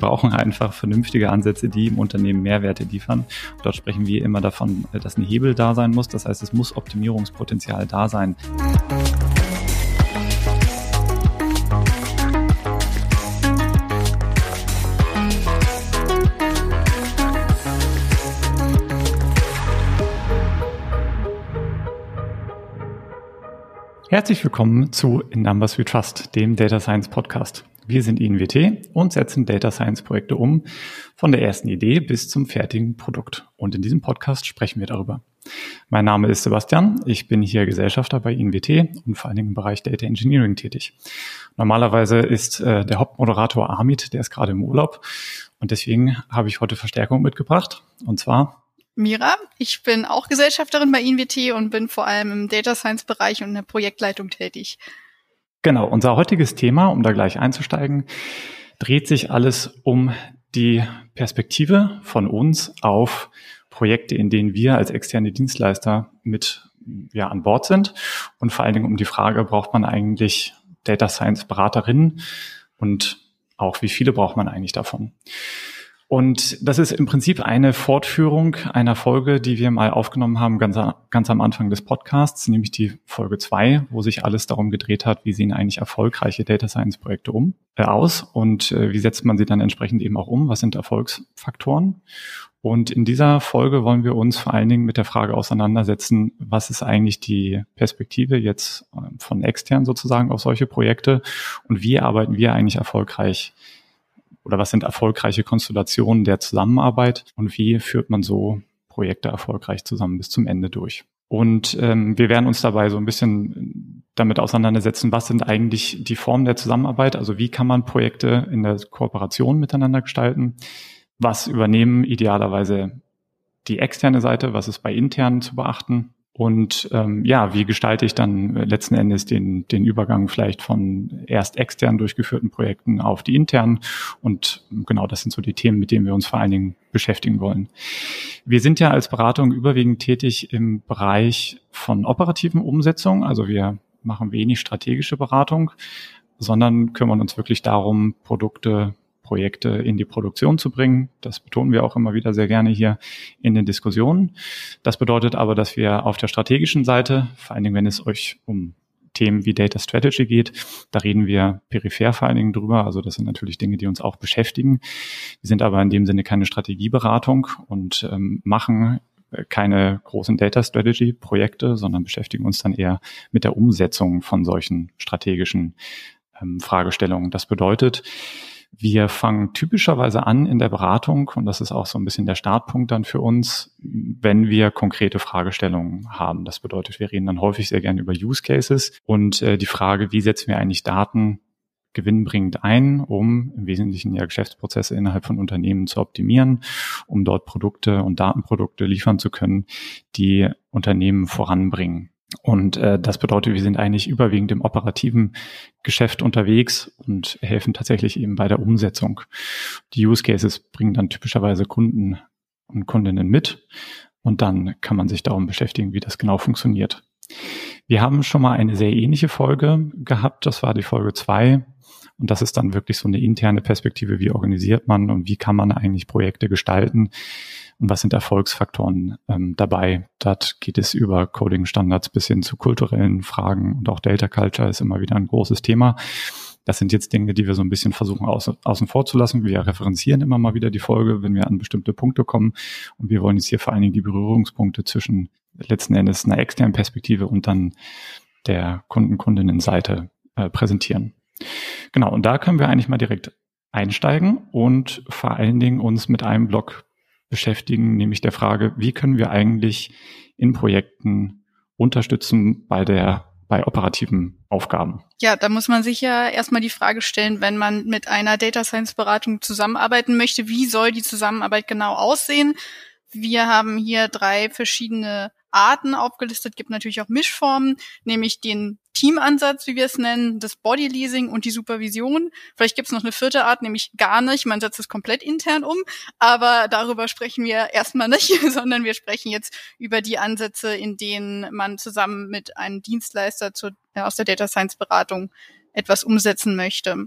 brauchen einfach vernünftige Ansätze, die im Unternehmen Mehrwerte liefern. Dort sprechen wir immer davon, dass ein Hebel da sein muss. Das heißt, es muss Optimierungspotenzial da sein. Herzlich willkommen zu In Numbers We Trust, dem Data Science Podcast. Wir sind INWT und setzen Data Science Projekte um, von der ersten Idee bis zum fertigen Produkt. Und in diesem Podcast sprechen wir darüber. Mein Name ist Sebastian, ich bin hier Gesellschafter bei INWT und vor allen Dingen im Bereich Data Engineering tätig. Normalerweise ist äh, der Hauptmoderator Amit, der ist gerade im Urlaub und deswegen habe ich heute Verstärkung mitgebracht und zwar Mira. Ich bin auch Gesellschafterin bei INWT und bin vor allem im Data Science Bereich und in der Projektleitung tätig. Genau, unser heutiges Thema, um da gleich einzusteigen, dreht sich alles um die Perspektive von uns auf Projekte, in denen wir als externe Dienstleister mit ja, an Bord sind und vor allen Dingen um die Frage, braucht man eigentlich Data Science Beraterinnen und auch wie viele braucht man eigentlich davon? Und das ist im Prinzip eine Fortführung einer Folge, die wir mal aufgenommen haben, ganz, ganz am Anfang des Podcasts, nämlich die Folge zwei, wo sich alles darum gedreht hat, wie sehen eigentlich erfolgreiche Data Science Projekte um, äh, aus und äh, wie setzt man sie dann entsprechend eben auch um, was sind Erfolgsfaktoren. Und in dieser Folge wollen wir uns vor allen Dingen mit der Frage auseinandersetzen, was ist eigentlich die Perspektive jetzt äh, von extern sozusagen auf solche Projekte und wie arbeiten wir eigentlich erfolgreich oder was sind erfolgreiche Konstellationen der Zusammenarbeit? Und wie führt man so Projekte erfolgreich zusammen bis zum Ende durch. Und ähm, wir werden uns dabei so ein bisschen damit auseinandersetzen, was sind eigentlich die Formen der Zusammenarbeit, also wie kann man Projekte in der Kooperation miteinander gestalten, was übernehmen idealerweise die externe Seite, was ist bei internen zu beachten und ähm, ja, wie gestalte ich dann letzten Endes den, den Übergang vielleicht von erst extern durchgeführten Projekten auf die internen? Und genau das sind so die Themen, mit denen wir uns vor allen Dingen beschäftigen wollen. Wir sind ja als Beratung überwiegend tätig im Bereich von operativen Umsetzungen. Also wir machen wenig strategische Beratung, sondern kümmern uns wirklich darum, Produkte Projekte in die Produktion zu bringen. Das betonen wir auch immer wieder sehr gerne hier in den Diskussionen. Das bedeutet aber, dass wir auf der strategischen Seite, vor allen Dingen, wenn es euch um Themen wie Data Strategy geht. Da reden wir peripher vor allen Dingen drüber. Also das sind natürlich Dinge, die uns auch beschäftigen. Wir sind aber in dem Sinne keine Strategieberatung und ähm, machen keine großen Data Strategy Projekte, sondern beschäftigen uns dann eher mit der Umsetzung von solchen strategischen ähm, Fragestellungen. Das bedeutet, wir fangen typischerweise an in der Beratung, und das ist auch so ein bisschen der Startpunkt dann für uns, wenn wir konkrete Fragestellungen haben. Das bedeutet, wir reden dann häufig sehr gerne über Use Cases und äh, die Frage, wie setzen wir eigentlich Daten gewinnbringend ein, um im Wesentlichen ja Geschäftsprozesse innerhalb von Unternehmen zu optimieren, um dort Produkte und Datenprodukte liefern zu können, die Unternehmen voranbringen. Und äh, das bedeutet, wir sind eigentlich überwiegend im operativen Geschäft unterwegs und helfen tatsächlich eben bei der Umsetzung. Die Use Cases bringen dann typischerweise Kunden und Kundinnen mit und dann kann man sich darum beschäftigen, wie das genau funktioniert. Wir haben schon mal eine sehr ähnliche Folge gehabt, das war die Folge zwei und das ist dann wirklich so eine interne Perspektive, wie organisiert man und wie kann man eigentlich Projekte gestalten und was sind Erfolgsfaktoren ähm, dabei. Dort geht es über Coding-Standards bis hin zu kulturellen Fragen und auch Data Culture ist immer wieder ein großes Thema. Das sind jetzt Dinge, die wir so ein bisschen versuchen außen, außen vor zu lassen. Wir referenzieren immer mal wieder die Folge, wenn wir an bestimmte Punkte kommen. Und wir wollen jetzt hier vor allen Dingen die Berührungspunkte zwischen letzten Endes einer externen Perspektive und dann der Kunden-Kundinnen-Seite äh, präsentieren. Genau, und da können wir eigentlich mal direkt einsteigen und vor allen Dingen uns mit einem Block beschäftigen, nämlich der Frage, wie können wir eigentlich in Projekten unterstützen bei der bei operativen Aufgaben. Ja, da muss man sich ja erstmal die Frage stellen, wenn man mit einer Data Science Beratung zusammenarbeiten möchte, wie soll die Zusammenarbeit genau aussehen? Wir haben hier drei verschiedene Arten aufgelistet, gibt natürlich auch Mischformen, nämlich den Teamansatz, wie wir es nennen, das Bodyleasing und die Supervision. Vielleicht gibt es noch eine vierte Art, nämlich gar nicht. Man setzt es komplett intern um. Aber darüber sprechen wir erstmal nicht, sondern wir sprechen jetzt über die Ansätze, in denen man zusammen mit einem Dienstleister zu, äh, aus der Data Science Beratung etwas umsetzen möchte.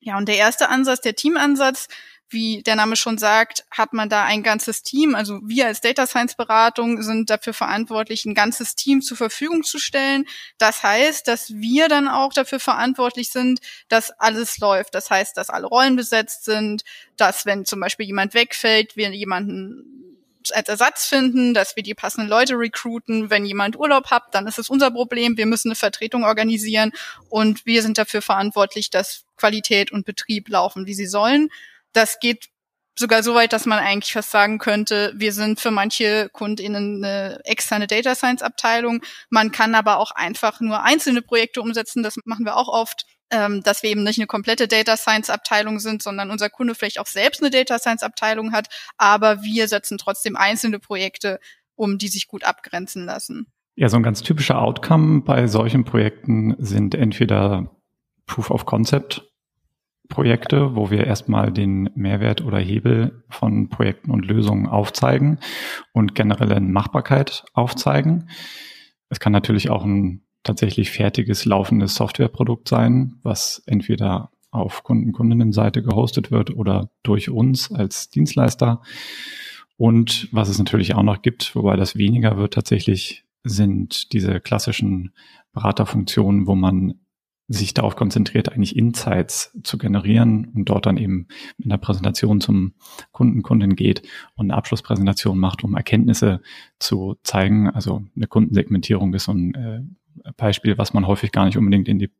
Ja, und der erste Ansatz, der Teamansatz, wie der Name schon sagt, hat man da ein ganzes Team. Also wir als Data Science Beratung sind dafür verantwortlich, ein ganzes Team zur Verfügung zu stellen. Das heißt, dass wir dann auch dafür verantwortlich sind, dass alles läuft. Das heißt, dass alle Rollen besetzt sind, dass wenn zum Beispiel jemand wegfällt, wir jemanden als Ersatz finden, dass wir die passenden Leute recruiten. Wenn jemand Urlaub hat, dann ist es unser Problem. Wir müssen eine Vertretung organisieren und wir sind dafür verantwortlich, dass Qualität und Betrieb laufen, wie sie sollen. Das geht sogar so weit, dass man eigentlich fast sagen könnte, wir sind für manche KundInnen eine externe Data Science Abteilung. Man kann aber auch einfach nur einzelne Projekte umsetzen. Das machen wir auch oft, ähm, dass wir eben nicht eine komplette Data Science Abteilung sind, sondern unser Kunde vielleicht auch selbst eine Data Science Abteilung hat. Aber wir setzen trotzdem einzelne Projekte um, die sich gut abgrenzen lassen. Ja, so ein ganz typischer Outcome bei solchen Projekten sind entweder Proof of Concept Projekte, wo wir erstmal den Mehrwert oder Hebel von Projekten und Lösungen aufzeigen und generelle Machbarkeit aufzeigen. Es kann natürlich auch ein tatsächlich fertiges, laufendes Softwareprodukt sein, was entweder auf Kunden, Kundinnenseite gehostet wird oder durch uns als Dienstleister. Und was es natürlich auch noch gibt, wobei das weniger wird tatsächlich, sind diese klassischen Beraterfunktionen, wo man sich darauf konzentriert, eigentlich Insights zu generieren und dort dann eben mit einer Präsentation zum Kunden, Kundin geht und eine Abschlusspräsentation macht, um Erkenntnisse zu zeigen. Also eine Kundensegmentierung ist so ein äh, Beispiel, was man häufig gar nicht unbedingt in die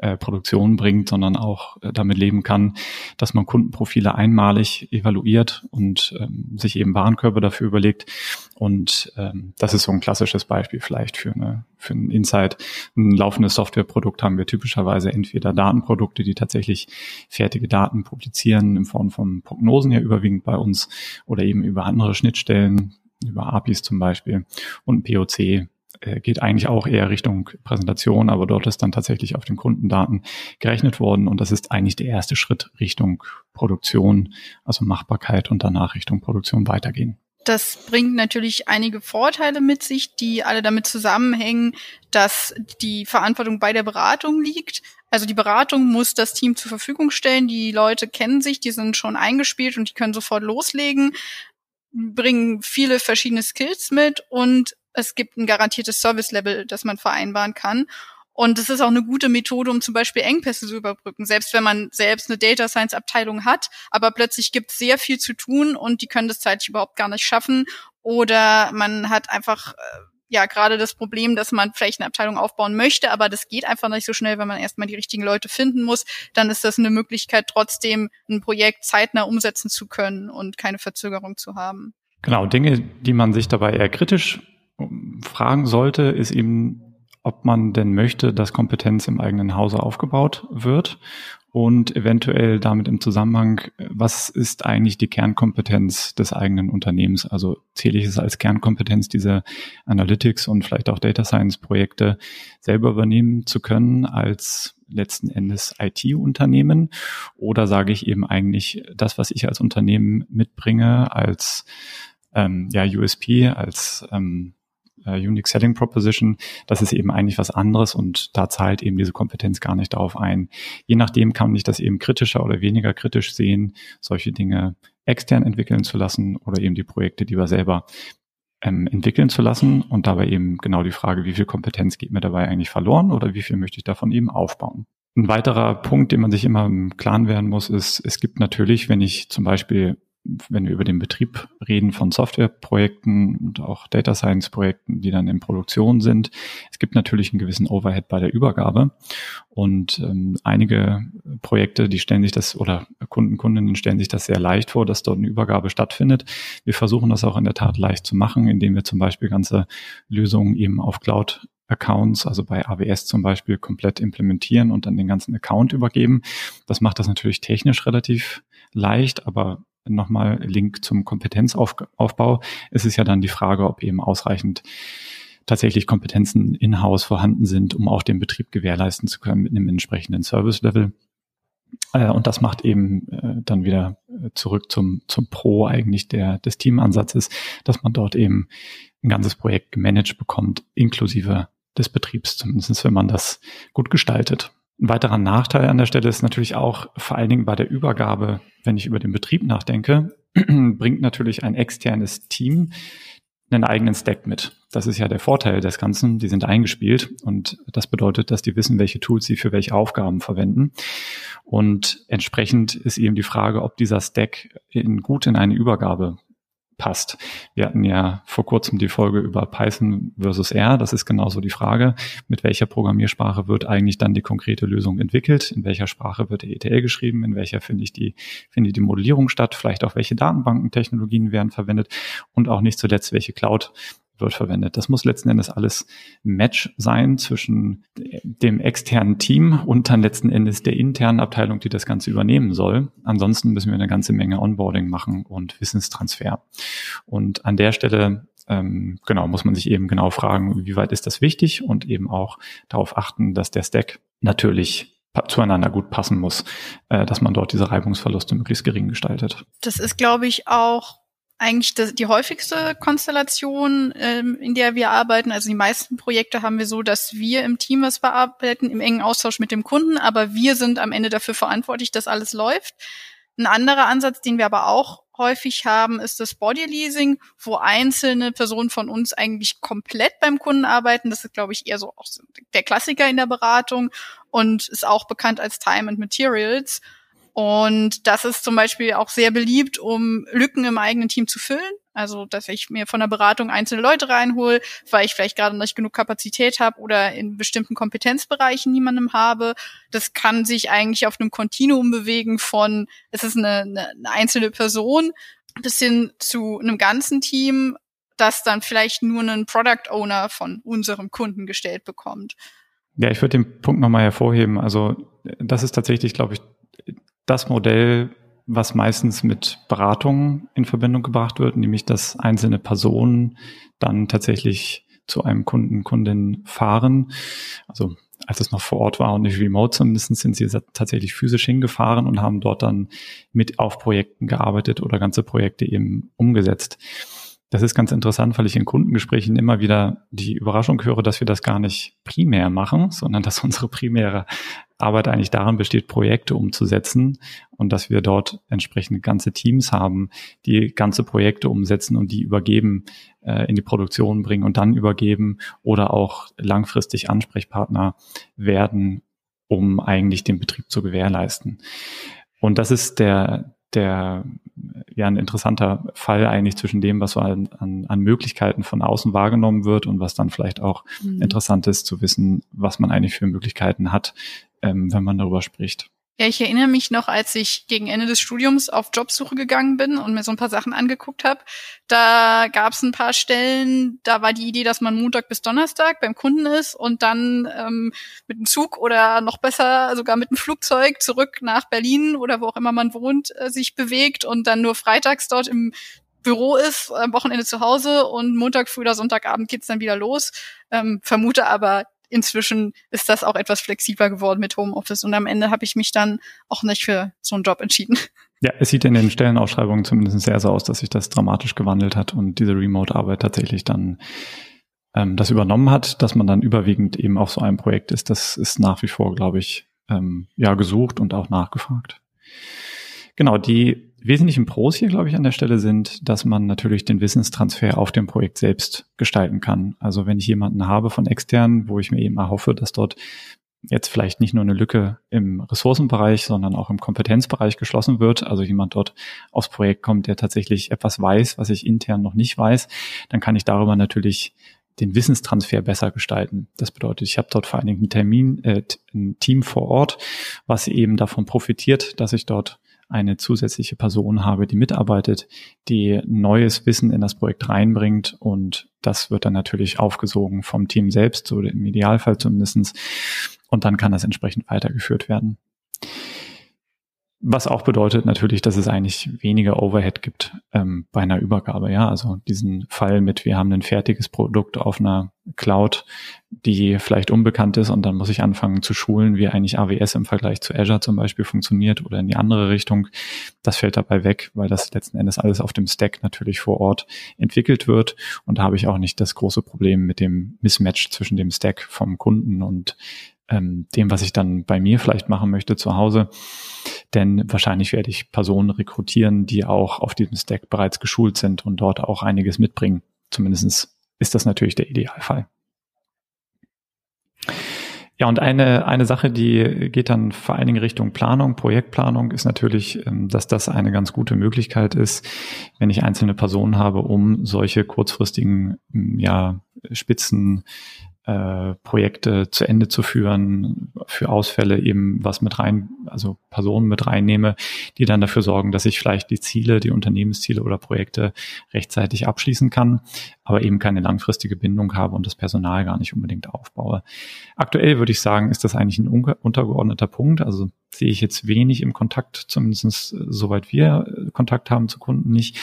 äh, Produktion bringt, sondern auch äh, damit leben kann, dass man Kundenprofile einmalig evaluiert und ähm, sich eben Warenkörper dafür überlegt. Und ähm, das ist so ein klassisches Beispiel vielleicht für, eine, für ein Insight. Ein laufendes Softwareprodukt haben wir typischerweise entweder Datenprodukte, die tatsächlich fertige Daten publizieren in Form von Prognosen ja überwiegend bei uns oder eben über andere Schnittstellen, über APIs zum Beispiel und POC, geht eigentlich auch eher Richtung Präsentation, aber dort ist dann tatsächlich auf den Kundendaten gerechnet worden und das ist eigentlich der erste Schritt Richtung Produktion, also Machbarkeit und danach Richtung Produktion weitergehen. Das bringt natürlich einige Vorteile mit sich, die alle damit zusammenhängen, dass die Verantwortung bei der Beratung liegt. Also die Beratung muss das Team zur Verfügung stellen. Die Leute kennen sich, die sind schon eingespielt und die können sofort loslegen, bringen viele verschiedene Skills mit und es gibt ein garantiertes Service-Level, das man vereinbaren kann. Und es ist auch eine gute Methode, um zum Beispiel Engpässe zu überbrücken. Selbst wenn man selbst eine Data Science Abteilung hat, aber plötzlich gibt es sehr viel zu tun und die können das zeitlich überhaupt gar nicht schaffen. Oder man hat einfach, äh, ja, gerade das Problem, dass man vielleicht eine Abteilung aufbauen möchte, aber das geht einfach nicht so schnell, wenn man erstmal die richtigen Leute finden muss. Dann ist das eine Möglichkeit, trotzdem ein Projekt zeitnah umsetzen zu können und keine Verzögerung zu haben. Genau, Dinge, die man sich dabei eher kritisch fragen sollte, ist eben, ob man denn möchte, dass Kompetenz im eigenen Hause aufgebaut wird und eventuell damit im Zusammenhang, was ist eigentlich die Kernkompetenz des eigenen Unternehmens? Also zähle ich es als Kernkompetenz, diese Analytics und vielleicht auch Data Science Projekte selber übernehmen zu können als letzten Endes IT-Unternehmen? Oder sage ich eben eigentlich das, was ich als Unternehmen mitbringe, als ähm, ja, USP, als ähm, äh, Unique Selling Proposition, das ist eben eigentlich was anderes und da zahlt eben diese Kompetenz gar nicht darauf ein. Je nachdem kann ich das eben kritischer oder weniger kritisch sehen, solche Dinge extern entwickeln zu lassen oder eben die Projekte, die wir selber ähm, entwickeln zu lassen und dabei eben genau die Frage, wie viel Kompetenz geht mir dabei eigentlich verloren oder wie viel möchte ich davon eben aufbauen. Ein weiterer Punkt, den man sich immer im Klaren werden muss, ist, es gibt natürlich, wenn ich zum Beispiel wenn wir über den Betrieb reden von Softwareprojekten und auch Data Science Projekten, die dann in Produktion sind. Es gibt natürlich einen gewissen Overhead bei der Übergabe und ähm, einige Projekte, die stellen sich das oder Kunden, Kundinnen stellen sich das sehr leicht vor, dass dort eine Übergabe stattfindet. Wir versuchen das auch in der Tat leicht zu machen, indem wir zum Beispiel ganze Lösungen eben auf Cloud Accounts, also bei AWS zum Beispiel, komplett implementieren und dann den ganzen Account übergeben. Das macht das natürlich technisch relativ leicht, aber nochmal Link zum Kompetenzaufbau. Es ist ja dann die Frage, ob eben ausreichend tatsächlich Kompetenzen in-house vorhanden sind, um auch den Betrieb gewährleisten zu können mit einem entsprechenden Service-Level. Äh, und das macht eben äh, dann wieder äh, zurück zum, zum Pro eigentlich der, des Teamansatzes, dass man dort eben ein ganzes Projekt gemanagt bekommt, inklusive des Betriebs, zumindest wenn man das gut gestaltet. Ein weiterer Nachteil an der Stelle ist natürlich auch vor allen Dingen bei der Übergabe, wenn ich über den Betrieb nachdenke, bringt natürlich ein externes Team einen eigenen Stack mit. Das ist ja der Vorteil des Ganzen. Die sind eingespielt und das bedeutet, dass die wissen, welche Tools sie für welche Aufgaben verwenden. Und entsprechend ist eben die Frage, ob dieser Stack in, gut in eine Übergabe passt. Wir hatten ja vor kurzem die Folge über Python versus R. Das ist genauso die Frage, mit welcher Programmiersprache wird eigentlich dann die konkrete Lösung entwickelt? In welcher Sprache wird der ETL geschrieben? In welcher finde ich die, finde die Modellierung statt? Vielleicht auch welche Datenbankentechnologien werden verwendet? Und auch nicht zuletzt, welche Cloud wird verwendet. Das muss letzten Endes alles Match sein zwischen dem externen Team und dann letzten Endes der internen Abteilung, die das Ganze übernehmen soll. Ansonsten müssen wir eine ganze Menge Onboarding machen und Wissenstransfer. Und an der Stelle ähm, genau muss man sich eben genau fragen, wie weit ist das wichtig und eben auch darauf achten, dass der Stack natürlich zueinander gut passen muss, äh, dass man dort diese Reibungsverluste möglichst gering gestaltet. Das ist, glaube ich, auch eigentlich die häufigste Konstellation, ähm, in der wir arbeiten. Also die meisten Projekte haben wir so, dass wir im Team was bearbeiten, im engen Austausch mit dem Kunden, aber wir sind am Ende dafür verantwortlich, dass alles läuft. Ein anderer Ansatz, den wir aber auch häufig haben, ist das Body Leasing, wo einzelne Personen von uns eigentlich komplett beim Kunden arbeiten. Das ist, glaube ich, eher so auch der Klassiker in der Beratung und ist auch bekannt als Time and Materials. Und das ist zum Beispiel auch sehr beliebt, um Lücken im eigenen Team zu füllen. Also, dass ich mir von der Beratung einzelne Leute reinhole, weil ich vielleicht gerade nicht genug Kapazität habe oder in bestimmten Kompetenzbereichen niemandem habe. Das kann sich eigentlich auf einem Kontinuum bewegen von, es ist eine, eine, eine einzelne Person bis hin zu einem ganzen Team, das dann vielleicht nur einen Product Owner von unserem Kunden gestellt bekommt. Ja, ich würde den Punkt nochmal hervorheben. Also das ist tatsächlich, glaube ich, das Modell, was meistens mit Beratungen in Verbindung gebracht wird, nämlich dass einzelne Personen dann tatsächlich zu einem Kunden, Kundin fahren. Also als es noch vor Ort war und nicht remote zumindest, sind sie tatsächlich physisch hingefahren und haben dort dann mit auf Projekten gearbeitet oder ganze Projekte eben umgesetzt. Das ist ganz interessant, weil ich in Kundengesprächen immer wieder die Überraschung höre, dass wir das gar nicht primär machen, sondern dass unsere primäre Arbeit eigentlich darin besteht, Projekte umzusetzen und dass wir dort entsprechend ganze Teams haben, die ganze Projekte umsetzen und die übergeben, äh, in die Produktion bringen und dann übergeben oder auch langfristig Ansprechpartner werden, um eigentlich den Betrieb zu gewährleisten. Und das ist der, der ja ein interessanter Fall eigentlich zwischen dem, was so an, an, an Möglichkeiten von außen wahrgenommen wird und was dann vielleicht auch mhm. interessant ist zu wissen, was man eigentlich für Möglichkeiten hat, ähm, wenn man darüber spricht. Ja, ich erinnere mich noch, als ich gegen Ende des Studiums auf Jobsuche gegangen bin und mir so ein paar Sachen angeguckt habe. Da gab es ein paar Stellen, da war die Idee, dass man Montag bis Donnerstag beim Kunden ist und dann ähm, mit dem Zug oder noch besser sogar mit dem Flugzeug zurück nach Berlin oder wo auch immer man wohnt, äh, sich bewegt und dann nur freitags dort im Büro ist, am Wochenende zu Hause und Montag früh oder Sonntagabend geht's dann wieder los. Ähm, vermute aber, inzwischen ist das auch etwas flexibler geworden mit Homeoffice und am Ende habe ich mich dann auch nicht für so einen Job entschieden. Ja, es sieht in den Stellenausschreibungen zumindest sehr so aus, dass sich das dramatisch gewandelt hat und diese Remote-Arbeit tatsächlich dann ähm, das übernommen hat, dass man dann überwiegend eben auf so einem Projekt ist. Das ist nach wie vor, glaube ich, ähm, ja gesucht und auch nachgefragt. Genau, die wesentlichen Pros hier, glaube ich, an der Stelle sind, dass man natürlich den Wissenstransfer auf dem Projekt selbst gestalten kann. Also wenn ich jemanden habe von extern, wo ich mir eben erhoffe, dass dort jetzt vielleicht nicht nur eine Lücke im Ressourcenbereich, sondern auch im Kompetenzbereich geschlossen wird, also jemand dort aufs Projekt kommt, der tatsächlich etwas weiß, was ich intern noch nicht weiß, dann kann ich darüber natürlich den Wissenstransfer besser gestalten. Das bedeutet, ich habe dort vor allen Dingen einen Termin, äh, ein Team vor Ort, was eben davon profitiert, dass ich dort eine zusätzliche Person habe, die mitarbeitet, die neues Wissen in das Projekt reinbringt und das wird dann natürlich aufgesogen vom Team selbst oder im Idealfall zumindestens und dann kann das entsprechend weitergeführt werden. Was auch bedeutet natürlich, dass es eigentlich weniger Overhead gibt ähm, bei einer Übergabe. Ja, also diesen Fall mit, wir haben ein fertiges Produkt auf einer Cloud, die vielleicht unbekannt ist und dann muss ich anfangen zu schulen, wie eigentlich AWS im Vergleich zu Azure zum Beispiel funktioniert oder in die andere Richtung. Das fällt dabei weg, weil das letzten Endes alles auf dem Stack natürlich vor Ort entwickelt wird und da habe ich auch nicht das große Problem mit dem Mismatch zwischen dem Stack vom Kunden und ähm, dem, was ich dann bei mir vielleicht machen möchte zu Hause. Denn wahrscheinlich werde ich Personen rekrutieren, die auch auf diesem Stack bereits geschult sind und dort auch einiges mitbringen. Zumindest ist das natürlich der Idealfall. Ja, und eine, eine Sache, die geht dann vor allen Dingen Richtung Planung, Projektplanung, ist natürlich, ähm, dass das eine ganz gute Möglichkeit ist, wenn ich einzelne Personen habe, um solche kurzfristigen, ja, Spitzen äh, Projekte zu Ende zu führen, für Ausfälle eben was mit rein, also Personen mit reinnehme, die dann dafür sorgen, dass ich vielleicht die Ziele, die Unternehmensziele oder Projekte rechtzeitig abschließen kann, aber eben keine langfristige Bindung habe und das Personal gar nicht unbedingt aufbaue. Aktuell würde ich sagen, ist das eigentlich ein untergeordneter Punkt. Also sehe ich jetzt wenig im Kontakt, zumindest soweit wir Kontakt haben zu Kunden nicht.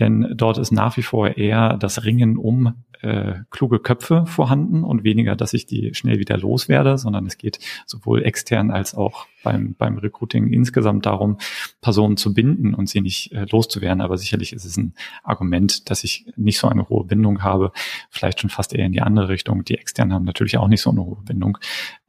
Denn dort ist nach wie vor eher das Ringen um äh, kluge Köpfe vorhanden und weniger, dass ich die schnell wieder loswerde, sondern es geht sowohl extern als auch beim, beim Recruiting insgesamt darum, Personen zu binden und sie nicht äh, loszuwerden. Aber sicherlich ist es ein Argument, dass ich nicht so eine hohe Bindung habe, vielleicht schon fast eher in die andere Richtung. Die externen haben natürlich auch nicht so eine hohe Bindung.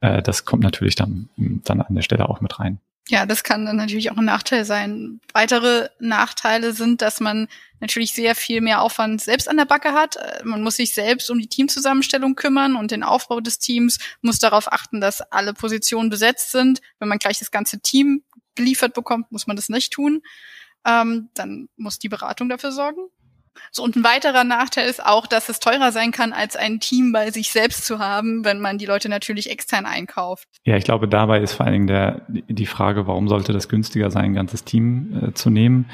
Äh, das kommt natürlich dann, dann an der Stelle auch mit rein. Ja, das kann dann natürlich auch ein Nachteil sein. Weitere Nachteile sind, dass man natürlich sehr viel mehr Aufwand selbst an der Backe hat. Äh, man muss sich selbst um die Teamzusammenstellung kümmern und den Aufbau des Teams, muss darauf achten, dass alle Positionen besetzt sind. Wenn man gleich das ganze Team geliefert bekommt, muss man das nicht tun. Ähm, dann muss die Beratung dafür sorgen. So, und ein weiterer Nachteil ist auch, dass es teurer sein kann, als ein Team bei sich selbst zu haben, wenn man die Leute natürlich extern einkauft. Ja, ich glaube, dabei ist vor allen Dingen der, die Frage, warum sollte das günstiger sein, ein ganzes Team äh, zu nehmen?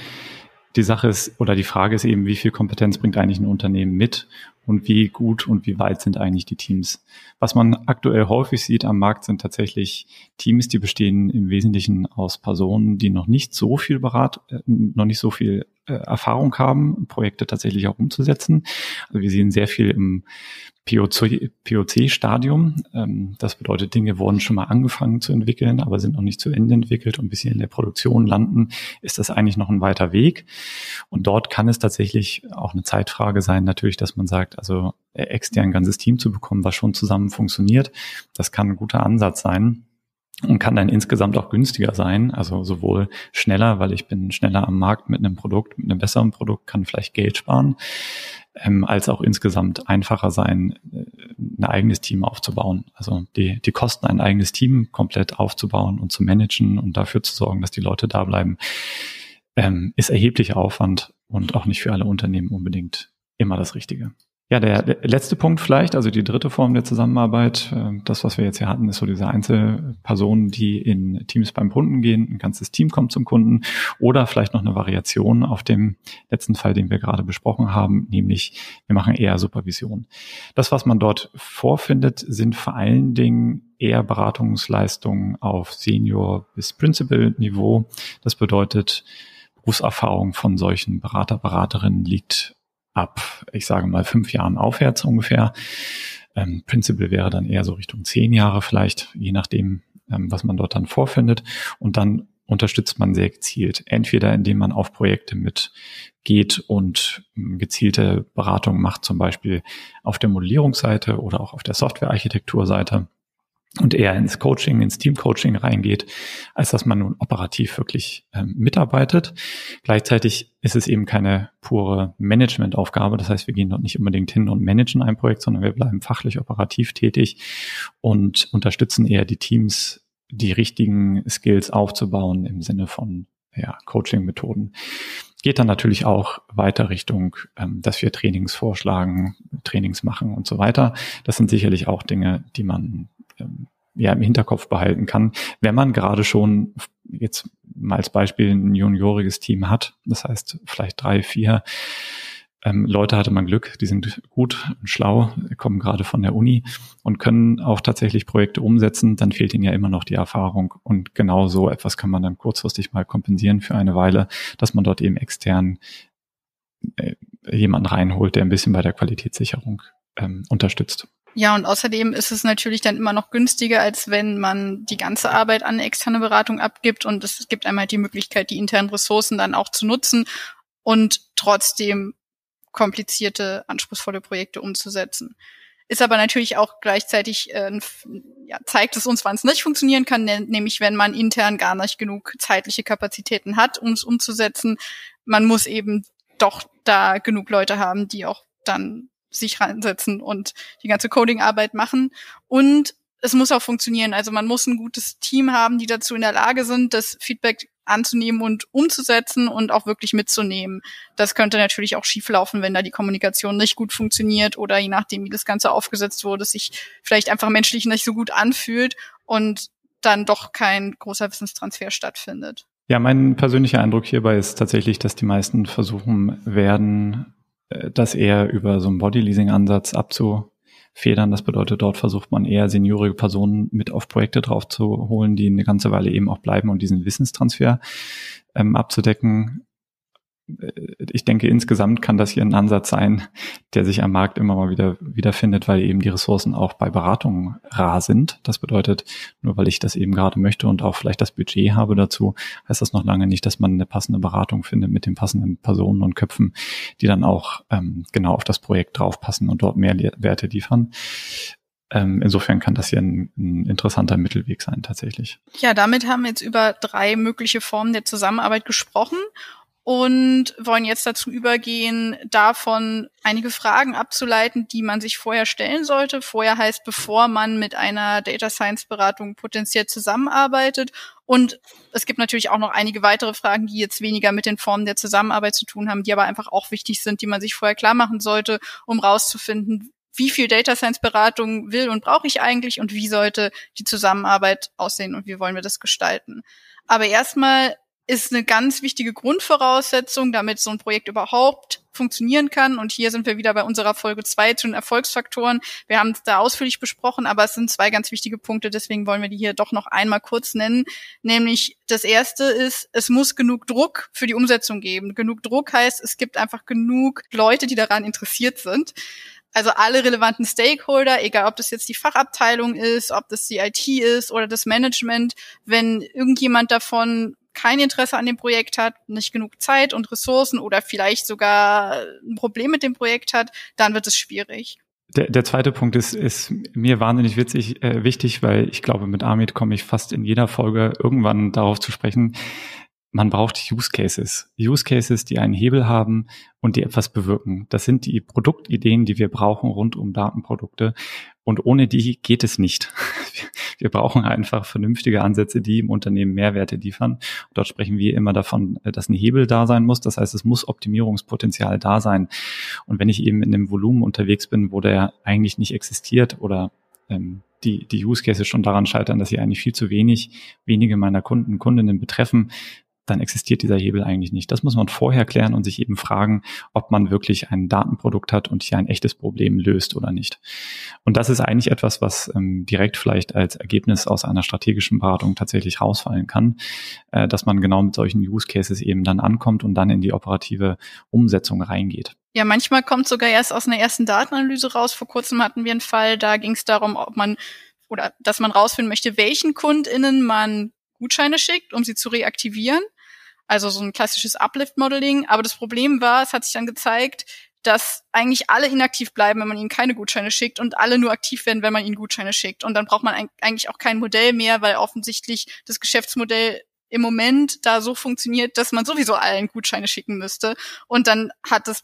Die Sache ist, oder die Frage ist eben, wie viel Kompetenz bringt eigentlich ein Unternehmen mit und wie gut und wie weit sind eigentlich die Teams. Was man aktuell häufig sieht am Markt sind tatsächlich Teams, die bestehen im Wesentlichen aus Personen, die noch nicht so viel Berat, äh, noch nicht so viel äh, Erfahrung haben, Projekte tatsächlich auch umzusetzen. Also wir sehen sehr viel im POC-Stadium. Ähm, das bedeutet, Dinge wurden schon mal angefangen zu entwickeln, aber sind noch nicht zu Ende entwickelt und bis sie in der Produktion landen, ist das eigentlich noch ein weiter Weg. Und dort kann es tatsächlich auch eine Zeitfrage sein, natürlich, dass man sagt, also äh, extern ein ganzes Team zu bekommen, was schon zusammen funktioniert. Das kann ein guter Ansatz sein und kann dann insgesamt auch günstiger sein. Also sowohl schneller, weil ich bin schneller am Markt mit einem Produkt, mit einem besseren Produkt, kann vielleicht Geld sparen, ähm, als auch insgesamt einfacher sein, äh, ein eigenes Team aufzubauen. Also die, die Kosten, ein eigenes Team komplett aufzubauen und zu managen und dafür zu sorgen, dass die Leute da bleiben, ähm, ist erheblicher Aufwand und auch nicht für alle Unternehmen unbedingt immer das Richtige. Ja, der letzte Punkt vielleicht, also die dritte Form der Zusammenarbeit, äh, das, was wir jetzt hier hatten, ist so diese Einzelpersonen, die in Teams beim Kunden gehen, ein ganzes Team kommt zum Kunden oder vielleicht noch eine Variation auf dem letzten Fall, den wir gerade besprochen haben, nämlich wir machen eher Supervision. Das, was man dort vorfindet, sind vor allen Dingen eher Beratungsleistungen auf Senior bis Principal Niveau. Das bedeutet, Berufserfahrung von solchen Berater, Beraterinnen liegt ab, ich sage mal, fünf Jahren aufwärts ungefähr. Ähm, Principal wäre dann eher so Richtung zehn Jahre vielleicht, je nachdem, ähm, was man dort dann vorfindet. Und dann unterstützt man sehr gezielt. Entweder indem man auf Projekte mitgeht und ähm, gezielte Beratung macht, zum Beispiel auf der Modellierungsseite oder auch auf der Softwarearchitekturseite und eher ins Coaching, ins Team-Coaching reingeht, als dass man nun operativ wirklich ähm, mitarbeitet. Gleichzeitig ist es eben keine pure Managementaufgabe. Das heißt, wir gehen dort nicht unbedingt hin und managen ein Projekt, sondern wir bleiben fachlich operativ tätig und unterstützen eher die Teams, die richtigen Skills aufzubauen im Sinne von ja, Coaching-Methoden. Geht dann natürlich auch weiter Richtung, ähm, dass wir Trainings vorschlagen, Trainings machen und so weiter. Das sind sicherlich auch Dinge, die man ja, im Hinterkopf behalten kann, wenn man gerade schon jetzt mal als Beispiel ein junioriges Team hat, das heißt vielleicht drei, vier ähm, Leute hatte man Glück, die sind gut und schlau, kommen gerade von der Uni und können auch tatsächlich Projekte umsetzen, dann fehlt ihnen ja immer noch die Erfahrung. Und genau so etwas kann man dann kurzfristig mal kompensieren für eine Weile, dass man dort eben extern äh, jemanden reinholt, der ein bisschen bei der Qualitätssicherung ähm, unterstützt. Ja, und außerdem ist es natürlich dann immer noch günstiger, als wenn man die ganze Arbeit an externe Beratung abgibt. Und es gibt einmal die Möglichkeit, die internen Ressourcen dann auch zu nutzen und trotzdem komplizierte, anspruchsvolle Projekte umzusetzen. ist aber natürlich auch gleichzeitig äh, ja, zeigt es uns, wann es nicht funktionieren kann, nämlich wenn man intern gar nicht genug zeitliche Kapazitäten hat, um es umzusetzen. Man muss eben doch da genug Leute haben, die auch dann sich reinsetzen und die ganze Coding-Arbeit machen. Und es muss auch funktionieren. Also man muss ein gutes Team haben, die dazu in der Lage sind, das Feedback anzunehmen und umzusetzen und auch wirklich mitzunehmen. Das könnte natürlich auch schieflaufen, wenn da die Kommunikation nicht gut funktioniert oder je nachdem, wie das Ganze aufgesetzt wurde, sich vielleicht einfach menschlich nicht so gut anfühlt und dann doch kein großer Wissenstransfer stattfindet. Ja, mein persönlicher Eindruck hierbei ist tatsächlich, dass die meisten versuchen werden, das eher über so einen Bodyleasing-Ansatz abzufedern. Das bedeutet, dort versucht man eher seniorige Personen mit auf Projekte drauf zu holen, die eine ganze Weile eben auch bleiben und diesen Wissenstransfer ähm, abzudecken. Äh, ich denke, insgesamt kann das hier ein Ansatz sein, der sich am Markt immer mal wieder wiederfindet, weil eben die Ressourcen auch bei Beratungen rar sind. Das bedeutet, nur weil ich das eben gerade möchte und auch vielleicht das Budget habe dazu, heißt das noch lange nicht, dass man eine passende Beratung findet mit den passenden Personen und Köpfen, die dann auch ähm, genau auf das Projekt draufpassen und dort mehr Werte liefern. Ähm, insofern kann das hier ein, ein, interessanter Mittelweg sein tatsächlich. Ja, damit haben wir jetzt über drei mögliche Formen der Zusammenarbeit gesprochen und wollen jetzt dazu übergehen, davon einige Fragen abzuleiten, die man sich vorher stellen sollte. Vorher heißt, bevor man mit einer Data Science Beratung potenziell zusammenarbeitet. Und es gibt natürlich auch noch einige weitere Fragen, die jetzt weniger mit den Formen der Zusammenarbeit zu tun haben, die aber einfach auch wichtig sind, die man sich vorher klar machen sollte, um rauszufinden, wie viel Data Science Beratung will und brauche ich eigentlich und wie sollte die Zusammenarbeit aussehen und wie wollen wir das gestalten. Aber erstmal ist eine ganz wichtige Grundvoraussetzung, damit so ein Projekt überhaupt funktionieren kann. Und hier sind wir wieder bei unserer Folge zwei zu den Erfolgsfaktoren. Wir haben es da ausführlich besprochen, aber es sind zwei ganz wichtige Punkte, deswegen wollen wir die hier doch noch einmal kurz nennen. Nämlich das erste ist, es muss genug Druck für die Umsetzung geben. Genug Druck heißt, es gibt einfach genug Leute, die daran interessiert sind. Also alle relevanten Stakeholder, egal ob das jetzt die Fachabteilung ist, ob das die IT ist oder das Management, wenn irgendjemand davon kein Interesse an dem Projekt hat, nicht genug Zeit und Ressourcen oder vielleicht sogar ein Problem mit dem Projekt hat, dann wird es schwierig. Der, der zweite Punkt ist, ist mir wahnsinnig witzig, äh, wichtig, weil ich glaube, mit Amit komme ich fast in jeder Folge irgendwann darauf zu sprechen, man braucht Use Cases. Use Cases, die einen Hebel haben und die etwas bewirken. Das sind die Produktideen, die wir brauchen rund um Datenprodukte. Und ohne die geht es nicht. Wir brauchen einfach vernünftige Ansätze, die im Unternehmen Mehrwerte liefern. Und dort sprechen wir immer davon, dass ein Hebel da sein muss. Das heißt, es muss Optimierungspotenzial da sein. Und wenn ich eben in einem Volumen unterwegs bin, wo der eigentlich nicht existiert oder ähm, die, die Use Cases schon daran scheitern, dass sie eigentlich viel zu wenig, wenige meiner Kunden, Kundinnen betreffen, dann existiert dieser Hebel eigentlich nicht. Das muss man vorher klären und sich eben fragen, ob man wirklich ein Datenprodukt hat und hier ein echtes Problem löst oder nicht. Und das ist eigentlich etwas, was ähm, direkt vielleicht als Ergebnis aus einer strategischen Beratung tatsächlich rausfallen kann, äh, dass man genau mit solchen Use Cases eben dann ankommt und dann in die operative Umsetzung reingeht. Ja, manchmal kommt sogar erst aus einer ersten Datenanalyse raus. Vor kurzem hatten wir einen Fall, da ging es darum, ob man oder dass man rausfinden möchte, welchen KundInnen man Gutscheine schickt, um sie zu reaktivieren. Also so ein klassisches Uplift-Modeling. Aber das Problem war, es hat sich dann gezeigt, dass eigentlich alle inaktiv bleiben, wenn man ihnen keine Gutscheine schickt und alle nur aktiv werden, wenn man ihnen Gutscheine schickt. Und dann braucht man eigentlich auch kein Modell mehr, weil offensichtlich das Geschäftsmodell im Moment da so funktioniert, dass man sowieso allen Gutscheine schicken müsste. Und dann hat das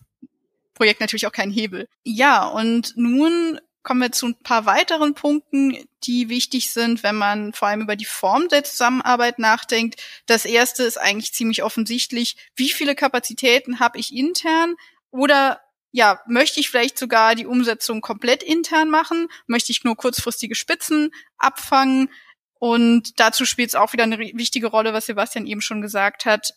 Projekt natürlich auch keinen Hebel. Ja, und nun kommen wir zu ein paar weiteren Punkten, die wichtig sind, wenn man vor allem über die Form der Zusammenarbeit nachdenkt. Das erste ist eigentlich ziemlich offensichtlich, wie viele Kapazitäten habe ich intern oder ja, möchte ich vielleicht sogar die Umsetzung komplett intern machen? Möchte ich nur kurzfristige Spitzen abfangen? Und dazu spielt es auch wieder eine wichtige Rolle, was Sebastian eben schon gesagt hat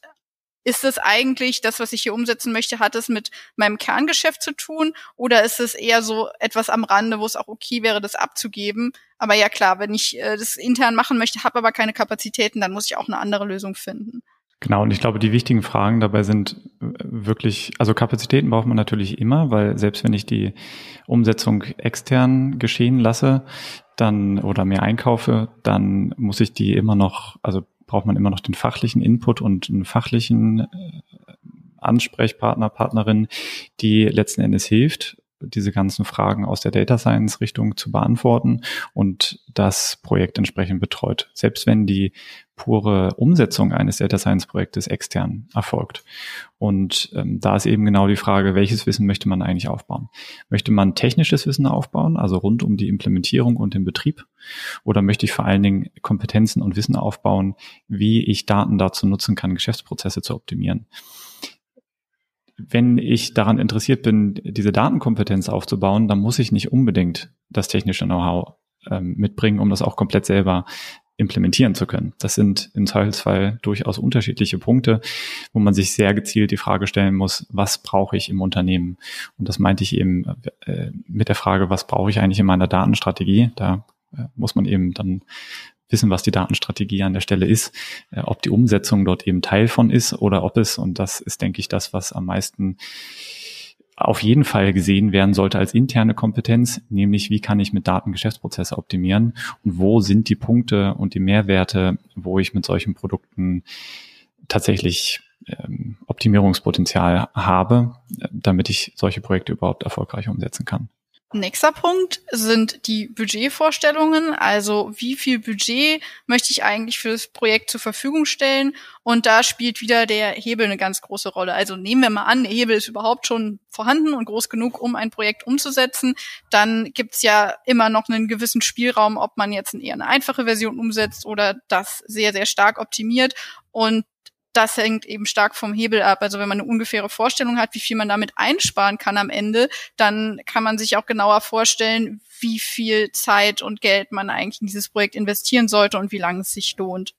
ist es eigentlich, das, was ich hier umsetzen möchte, hat es mit meinem Kerngeschäft zu tun oder ist es eher so etwas am Rande, wo es auch okay wäre, das abzugeben? Aber ja klar, wenn ich äh, das intern machen möchte, habe aber keine Kapazitäten, dann muss ich auch eine andere Lösung finden. Genau, und ich glaube, die wichtigen Fragen dabei sind äh, wirklich, also Kapazitäten braucht man natürlich immer, weil selbst wenn ich die Umsetzung extern geschehen lasse, dann oder mehr einkaufe, dann muss ich die immer noch, also braucht man immer noch den fachlichen Input und einen fachlichen äh, Ansprechpartner, Partnerin, die letzten Endes hilft, diese ganzen Fragen aus der Data Science Richtung zu beantworten und das Projekt entsprechend betreut. Selbst wenn die pure Umsetzung eines Data Science Projektes extern erfolgt. Und ähm, da ist eben genau die Frage, welches Wissen möchte man eigentlich aufbauen? Möchte man technisches Wissen aufbauen, also rund um die Implementierung und den Betrieb? Oder möchte ich vor allen Dingen Kompetenzen und Wissen aufbauen, wie ich Daten dazu nutzen kann, Geschäftsprozesse zu optimieren? Wenn ich daran interessiert bin, diese Datenkompetenz aufzubauen, dann muss ich nicht unbedingt das technische Know-how ähm, mitbringen, um das auch komplett selber implementieren zu können. Das sind im Zweifelsfall durchaus unterschiedliche Punkte, wo man sich sehr gezielt die Frage stellen muss, was brauche ich im Unternehmen? Und das meinte ich eben äh, mit der Frage, was brauche ich eigentlich in meiner Datenstrategie? Da äh, muss man eben dann wissen, was die Datenstrategie an der Stelle ist, äh, ob die Umsetzung dort eben Teil von ist oder ob es, und das ist, denke ich, das, was am meisten auf jeden Fall gesehen werden sollte als interne Kompetenz, nämlich wie kann ich mit Daten Geschäftsprozesse optimieren und wo sind die Punkte und die Mehrwerte, wo ich mit solchen Produkten tatsächlich ähm, Optimierungspotenzial habe, damit ich solche Projekte überhaupt erfolgreich umsetzen kann. Nächster Punkt sind die Budgetvorstellungen. Also wie viel Budget möchte ich eigentlich für das Projekt zur Verfügung stellen? Und da spielt wieder der Hebel eine ganz große Rolle. Also nehmen wir mal an, der Hebel ist überhaupt schon vorhanden und groß genug, um ein Projekt umzusetzen. Dann gibt's ja immer noch einen gewissen Spielraum, ob man jetzt eher eine einfache Version umsetzt oder das sehr, sehr stark optimiert. Und das hängt eben stark vom Hebel ab. Also wenn man eine ungefähre Vorstellung hat, wie viel man damit einsparen kann am Ende, dann kann man sich auch genauer vorstellen, wie viel Zeit und Geld man eigentlich in dieses Projekt investieren sollte und wie lange es sich lohnt,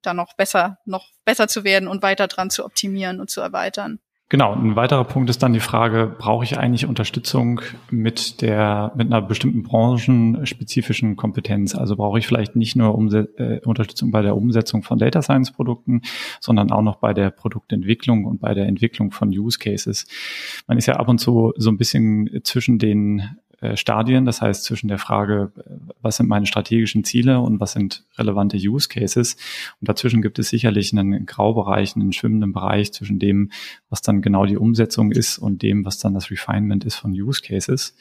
da noch besser, noch besser zu werden und weiter dran zu optimieren und zu erweitern. Genau, ein weiterer Punkt ist dann die Frage, brauche ich eigentlich Unterstützung mit der, mit einer bestimmten branchenspezifischen Kompetenz? Also brauche ich vielleicht nicht nur Umse äh, Unterstützung bei der Umsetzung von Data Science Produkten, sondern auch noch bei der Produktentwicklung und bei der Entwicklung von Use Cases. Man ist ja ab und zu so ein bisschen zwischen den Stadien, das heißt zwischen der Frage, was sind meine strategischen Ziele und was sind relevante Use Cases. Und dazwischen gibt es sicherlich einen Graubereich, einen schwimmenden Bereich zwischen dem, was dann genau die Umsetzung ist und dem, was dann das Refinement ist von Use Cases.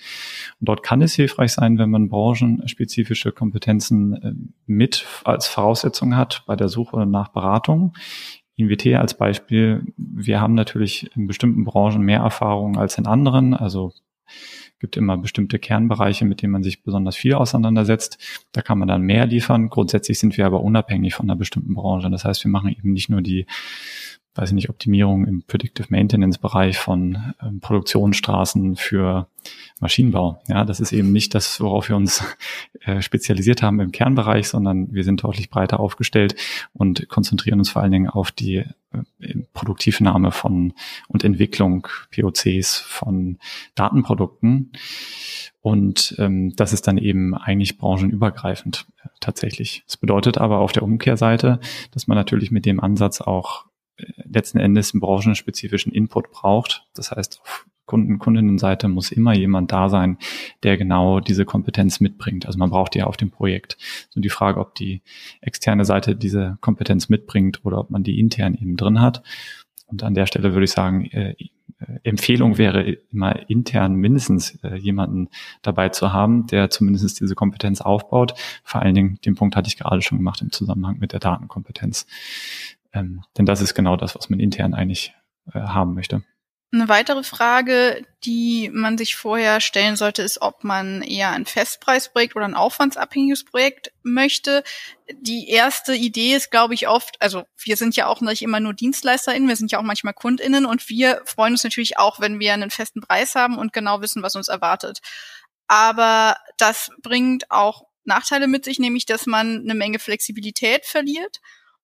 Und dort kann es hilfreich sein, wenn man branchenspezifische Kompetenzen äh, mit als Voraussetzung hat bei der Suche nach Beratung. INVT als Beispiel. Wir haben natürlich in bestimmten Branchen mehr Erfahrung als in anderen. Also gibt immer bestimmte Kernbereiche, mit denen man sich besonders viel auseinandersetzt. Da kann man dann mehr liefern. Grundsätzlich sind wir aber unabhängig von einer bestimmten Branche. Das heißt, wir machen eben nicht nur die weiß ich nicht, Optimierung im Predictive Maintenance Bereich von ähm, Produktionsstraßen für Maschinenbau. Ja, das ist eben nicht das, worauf wir uns äh, spezialisiert haben im Kernbereich, sondern wir sind deutlich breiter aufgestellt und konzentrieren uns vor allen Dingen auf die äh, Produktivnahme von und Entwicklung POCs von Datenprodukten. Und ähm, das ist dann eben eigentlich branchenübergreifend äh, tatsächlich. Das bedeutet aber auf der Umkehrseite, dass man natürlich mit dem Ansatz auch letzten Endes einen branchenspezifischen Input braucht. Das heißt, auf Kunden, Kundinnenseite muss immer jemand da sein, der genau diese Kompetenz mitbringt. Also man braucht die ja auf dem Projekt. So die Frage, ob die externe Seite diese Kompetenz mitbringt oder ob man die intern eben drin hat. Und an der Stelle würde ich sagen, äh, Empfehlung wäre immer intern mindestens äh, jemanden dabei zu haben, der zumindest diese Kompetenz aufbaut. Vor allen Dingen, den Punkt hatte ich gerade schon gemacht im Zusammenhang mit der Datenkompetenz. Ähm, denn das ist genau das, was man intern eigentlich äh, haben möchte. Eine weitere Frage, die man sich vorher stellen sollte, ist, ob man eher ein Festpreisprojekt oder ein aufwandsabhängiges Projekt möchte. Die erste Idee ist, glaube ich, oft, also wir sind ja auch nicht immer nur DienstleisterInnen, wir sind ja auch manchmal KundInnen und wir freuen uns natürlich auch, wenn wir einen festen Preis haben und genau wissen, was uns erwartet. Aber das bringt auch Nachteile mit sich, nämlich, dass man eine Menge Flexibilität verliert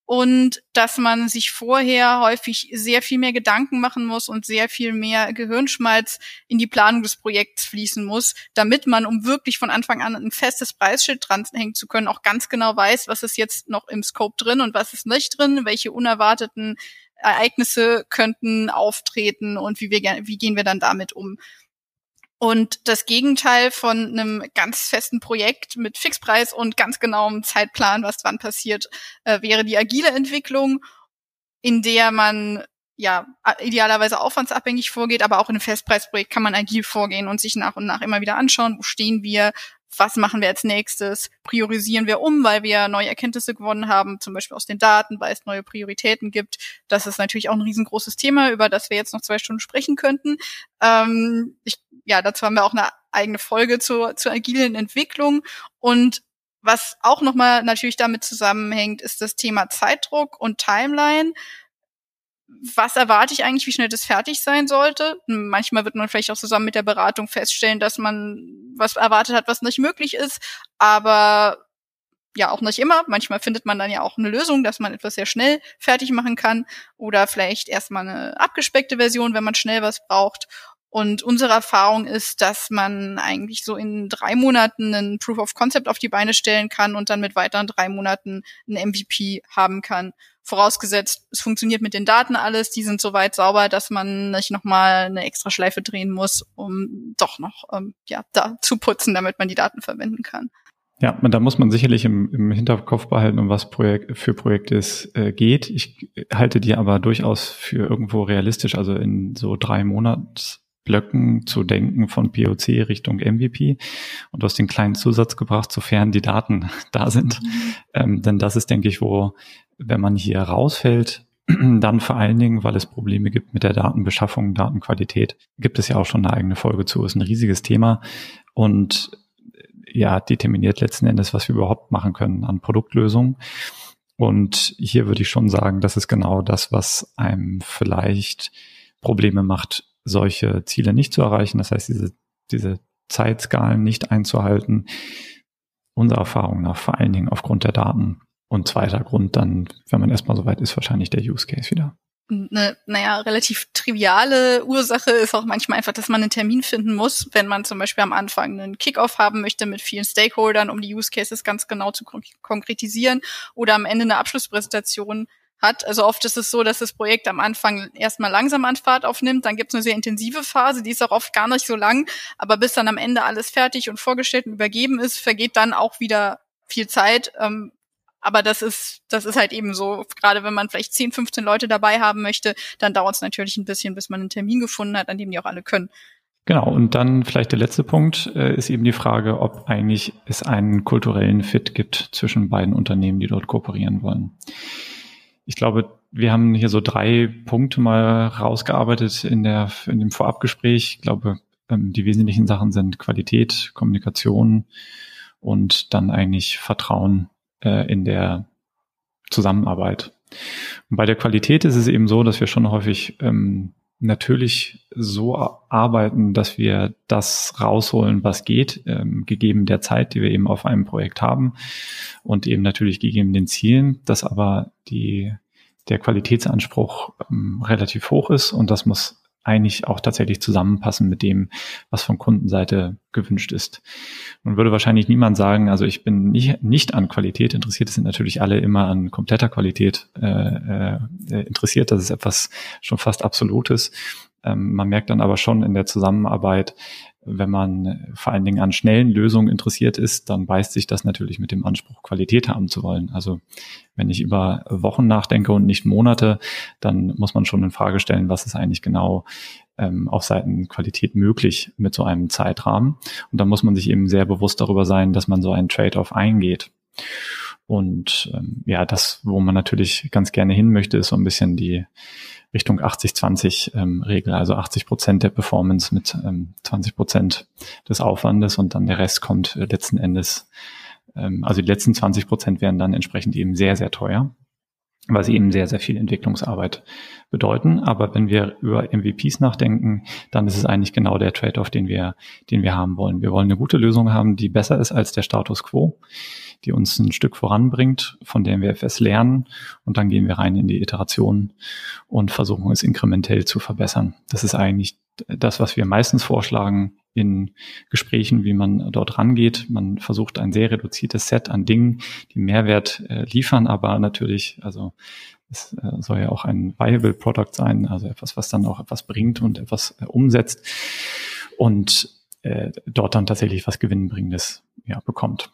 und dass man sich vorher häufig sehr viel mehr Gedanken machen muss und sehr viel mehr Gehirnschmalz in die Planung des Projekts fließen muss, damit man, um wirklich von Anfang an ein festes Preisschild dranhängen zu können, auch ganz genau weiß, was ist jetzt noch im Scope drin und was ist nicht drin, welche unerwarteten Ereignisse könnten auftreten und wie, wir, wie gehen wir dann damit um. Und das Gegenteil von einem ganz festen Projekt mit Fixpreis und ganz genauem Zeitplan, was wann passiert, äh, wäre die agile Entwicklung, in der man ja idealerweise aufwandsabhängig vorgeht, aber auch in einem Festpreisprojekt kann man agil vorgehen und sich nach und nach immer wieder anschauen, wo stehen wir, was machen wir als nächstes, priorisieren wir um, weil wir neue Erkenntnisse gewonnen haben, zum Beispiel aus den Daten, weil es neue Prioritäten gibt. Das ist natürlich auch ein riesengroßes Thema, über das wir jetzt noch zwei Stunden sprechen könnten. Ähm, ich, ja, dazu haben wir auch eine eigene Folge zur, zur agilen Entwicklung. Und was auch nochmal natürlich damit zusammenhängt, ist das Thema Zeitdruck und Timeline was erwarte ich eigentlich, wie schnell das fertig sein sollte. Manchmal wird man vielleicht auch zusammen mit der Beratung feststellen, dass man was erwartet hat, was nicht möglich ist, aber ja auch nicht immer. Manchmal findet man dann ja auch eine Lösung, dass man etwas sehr schnell fertig machen kann oder vielleicht erstmal eine abgespeckte Version, wenn man schnell was braucht. Und unsere Erfahrung ist, dass man eigentlich so in drei Monaten einen Proof of Concept auf die Beine stellen kann und dann mit weiteren drei Monaten ein MVP haben kann. Vorausgesetzt, es funktioniert mit den Daten alles, die sind soweit sauber, dass man nicht nochmal eine extra Schleife drehen muss, um doch noch ähm, ja, da zu putzen, damit man die Daten verwenden kann. Ja, da muss man sicherlich im, im Hinterkopf behalten, um was Projekt, für Projekte es äh, geht. Ich halte die aber durchaus für irgendwo realistisch, also in so drei Monats Blöcken zu denken von POC Richtung MVP. Und du hast den kleinen Zusatz gebracht, sofern die Daten da sind. Mhm. Ähm, denn das ist, denke ich, wo, wenn man hier rausfällt, dann vor allen Dingen, weil es Probleme gibt mit der Datenbeschaffung, Datenqualität, gibt es ja auch schon eine eigene Folge zu. Ist ein riesiges Thema und ja, determiniert letzten Endes, was wir überhaupt machen können an Produktlösungen. Und hier würde ich schon sagen, das ist genau das, was einem vielleicht Probleme macht, solche Ziele nicht zu erreichen. Das heißt, diese, diese Zeitskalen nicht einzuhalten. Unserer Erfahrung nach vor allen Dingen aufgrund der Daten. Und zweiter Grund dann, wenn man erstmal soweit ist, wahrscheinlich der Use Case wieder. Eine, naja, relativ triviale Ursache ist auch manchmal einfach, dass man einen Termin finden muss, wenn man zum Beispiel am Anfang einen Kickoff haben möchte mit vielen Stakeholdern, um die Use Cases ganz genau zu konkretisieren oder am Ende eine Abschlusspräsentation hat. Also oft ist es so, dass das Projekt am Anfang erstmal langsam an Fahrt aufnimmt, dann gibt es eine sehr intensive Phase, die ist auch oft gar nicht so lang, aber bis dann am Ende alles fertig und vorgestellt und übergeben ist, vergeht dann auch wieder viel Zeit. Ähm, aber das ist, das ist halt eben so, gerade wenn man vielleicht 10, 15 Leute dabei haben möchte, dann dauert es natürlich ein bisschen, bis man einen Termin gefunden hat, an dem die auch alle können. Genau, und dann vielleicht der letzte Punkt äh, ist eben die Frage, ob eigentlich es einen kulturellen Fit gibt zwischen beiden Unternehmen, die dort kooperieren wollen. Ich glaube, wir haben hier so drei Punkte mal rausgearbeitet in, der, in dem Vorabgespräch. Ich glaube, ähm, die wesentlichen Sachen sind Qualität, Kommunikation und dann eigentlich Vertrauen äh, in der Zusammenarbeit. Und bei der Qualität ist es eben so, dass wir schon häufig ähm, natürlich so arbeiten, dass wir das rausholen, was geht, ähm, gegeben der Zeit, die wir eben auf einem Projekt haben und eben natürlich gegeben den Zielen, dass aber die, der Qualitätsanspruch ähm, relativ hoch ist und das muss eigentlich auch tatsächlich zusammenpassen mit dem, was von Kundenseite gewünscht ist. Man würde wahrscheinlich niemand sagen, also ich bin nicht, nicht an Qualität interessiert, es sind natürlich alle immer an kompletter Qualität äh, äh, interessiert. Das ist etwas schon fast Absolutes. Ähm, man merkt dann aber schon in der Zusammenarbeit, wenn man vor allen Dingen an schnellen Lösungen interessiert ist, dann beißt sich das natürlich mit dem Anspruch, Qualität haben zu wollen. Also wenn ich über Wochen nachdenke und nicht Monate, dann muss man schon in Frage stellen, was ist eigentlich genau ähm, auf Seiten Qualität möglich mit so einem Zeitrahmen. Und dann muss man sich eben sehr bewusst darüber sein, dass man so einen Trade-off eingeht. Und ähm, ja, das, wo man natürlich ganz gerne hin möchte, ist so ein bisschen die Richtung 80-20 ähm, also 80 Prozent der Performance mit ähm, 20 Prozent des Aufwandes und dann der Rest kommt äh, letzten Endes, ähm, also die letzten 20 Prozent wären dann entsprechend eben sehr, sehr teuer weil sie eben sehr, sehr viel Entwicklungsarbeit bedeuten. Aber wenn wir über MVPs nachdenken, dann ist es eigentlich genau der Trade-off, den wir, den wir haben wollen. Wir wollen eine gute Lösung haben, die besser ist als der Status quo, die uns ein Stück voranbringt, von der wir FS lernen. Und dann gehen wir rein in die Iteration und versuchen es inkrementell zu verbessern. Das ist eigentlich das, was wir meistens vorschlagen in Gesprächen, wie man dort rangeht. Man versucht ein sehr reduziertes Set an Dingen, die Mehrwert äh, liefern, aber natürlich, also es äh, soll ja auch ein viable Product sein, also etwas, was dann auch etwas bringt und etwas äh, umsetzt und äh, dort dann tatsächlich was Gewinnbringendes ja, bekommt.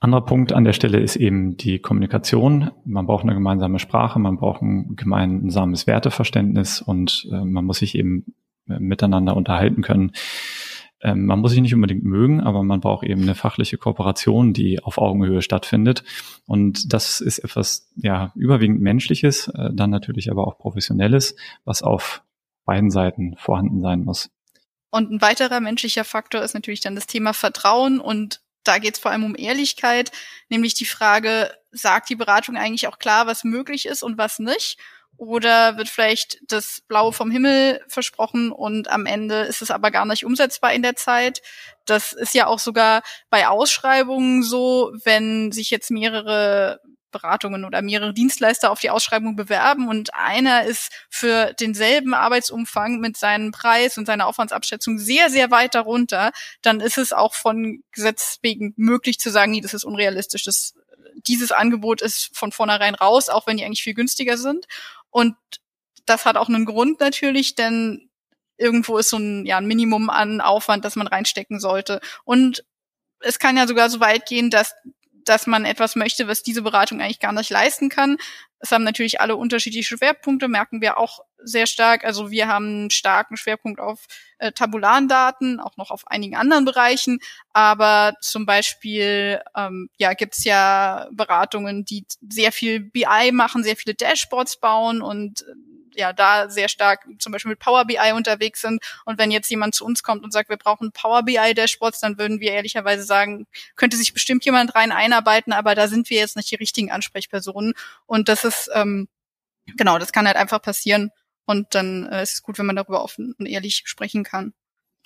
Anderer Punkt an der Stelle ist eben die Kommunikation. Man braucht eine gemeinsame Sprache, man braucht ein gemeinsames Werteverständnis und äh, man muss sich eben äh, miteinander unterhalten können. Ähm, man muss sich nicht unbedingt mögen, aber man braucht eben eine fachliche Kooperation, die auf Augenhöhe stattfindet. Und das ist etwas, ja, überwiegend Menschliches, äh, dann natürlich aber auch Professionelles, was auf beiden Seiten vorhanden sein muss. Und ein weiterer menschlicher Faktor ist natürlich dann das Thema Vertrauen und da geht es vor allem um Ehrlichkeit, nämlich die Frage, sagt die Beratung eigentlich auch klar, was möglich ist und was nicht? Oder wird vielleicht das Blaue vom Himmel versprochen und am Ende ist es aber gar nicht umsetzbar in der Zeit? Das ist ja auch sogar bei Ausschreibungen so, wenn sich jetzt mehrere Beratungen oder mehrere Dienstleister auf die Ausschreibung bewerben und einer ist für denselben Arbeitsumfang mit seinem Preis und seiner Aufwandsabschätzung sehr, sehr weit darunter, dann ist es auch von Gesetz wegen möglich zu sagen, nee, das ist unrealistisch. Das, dieses Angebot ist von vornherein raus, auch wenn die eigentlich viel günstiger sind. Und das hat auch einen Grund natürlich, denn irgendwo ist so ein, ja, ein Minimum an Aufwand, das man reinstecken sollte. Und es kann ja sogar so weit gehen, dass dass man etwas möchte, was diese Beratung eigentlich gar nicht leisten kann. Es haben natürlich alle unterschiedliche Schwerpunkte, merken wir auch sehr stark. Also wir haben einen starken Schwerpunkt auf äh, tabularen Daten, auch noch auf einigen anderen Bereichen. Aber zum Beispiel ähm, ja, gibt's ja Beratungen, die sehr viel BI machen, sehr viele Dashboards bauen und ja da sehr stark zum Beispiel mit Power BI unterwegs sind. Und wenn jetzt jemand zu uns kommt und sagt, wir brauchen Power BI Dashboards, dann würden wir ehrlicherweise sagen, könnte sich bestimmt jemand rein einarbeiten, aber da sind wir jetzt nicht die richtigen Ansprechpersonen. Und das ist ähm, genau, das kann halt einfach passieren. Und dann äh, ist es gut, wenn man darüber offen und ehrlich sprechen kann.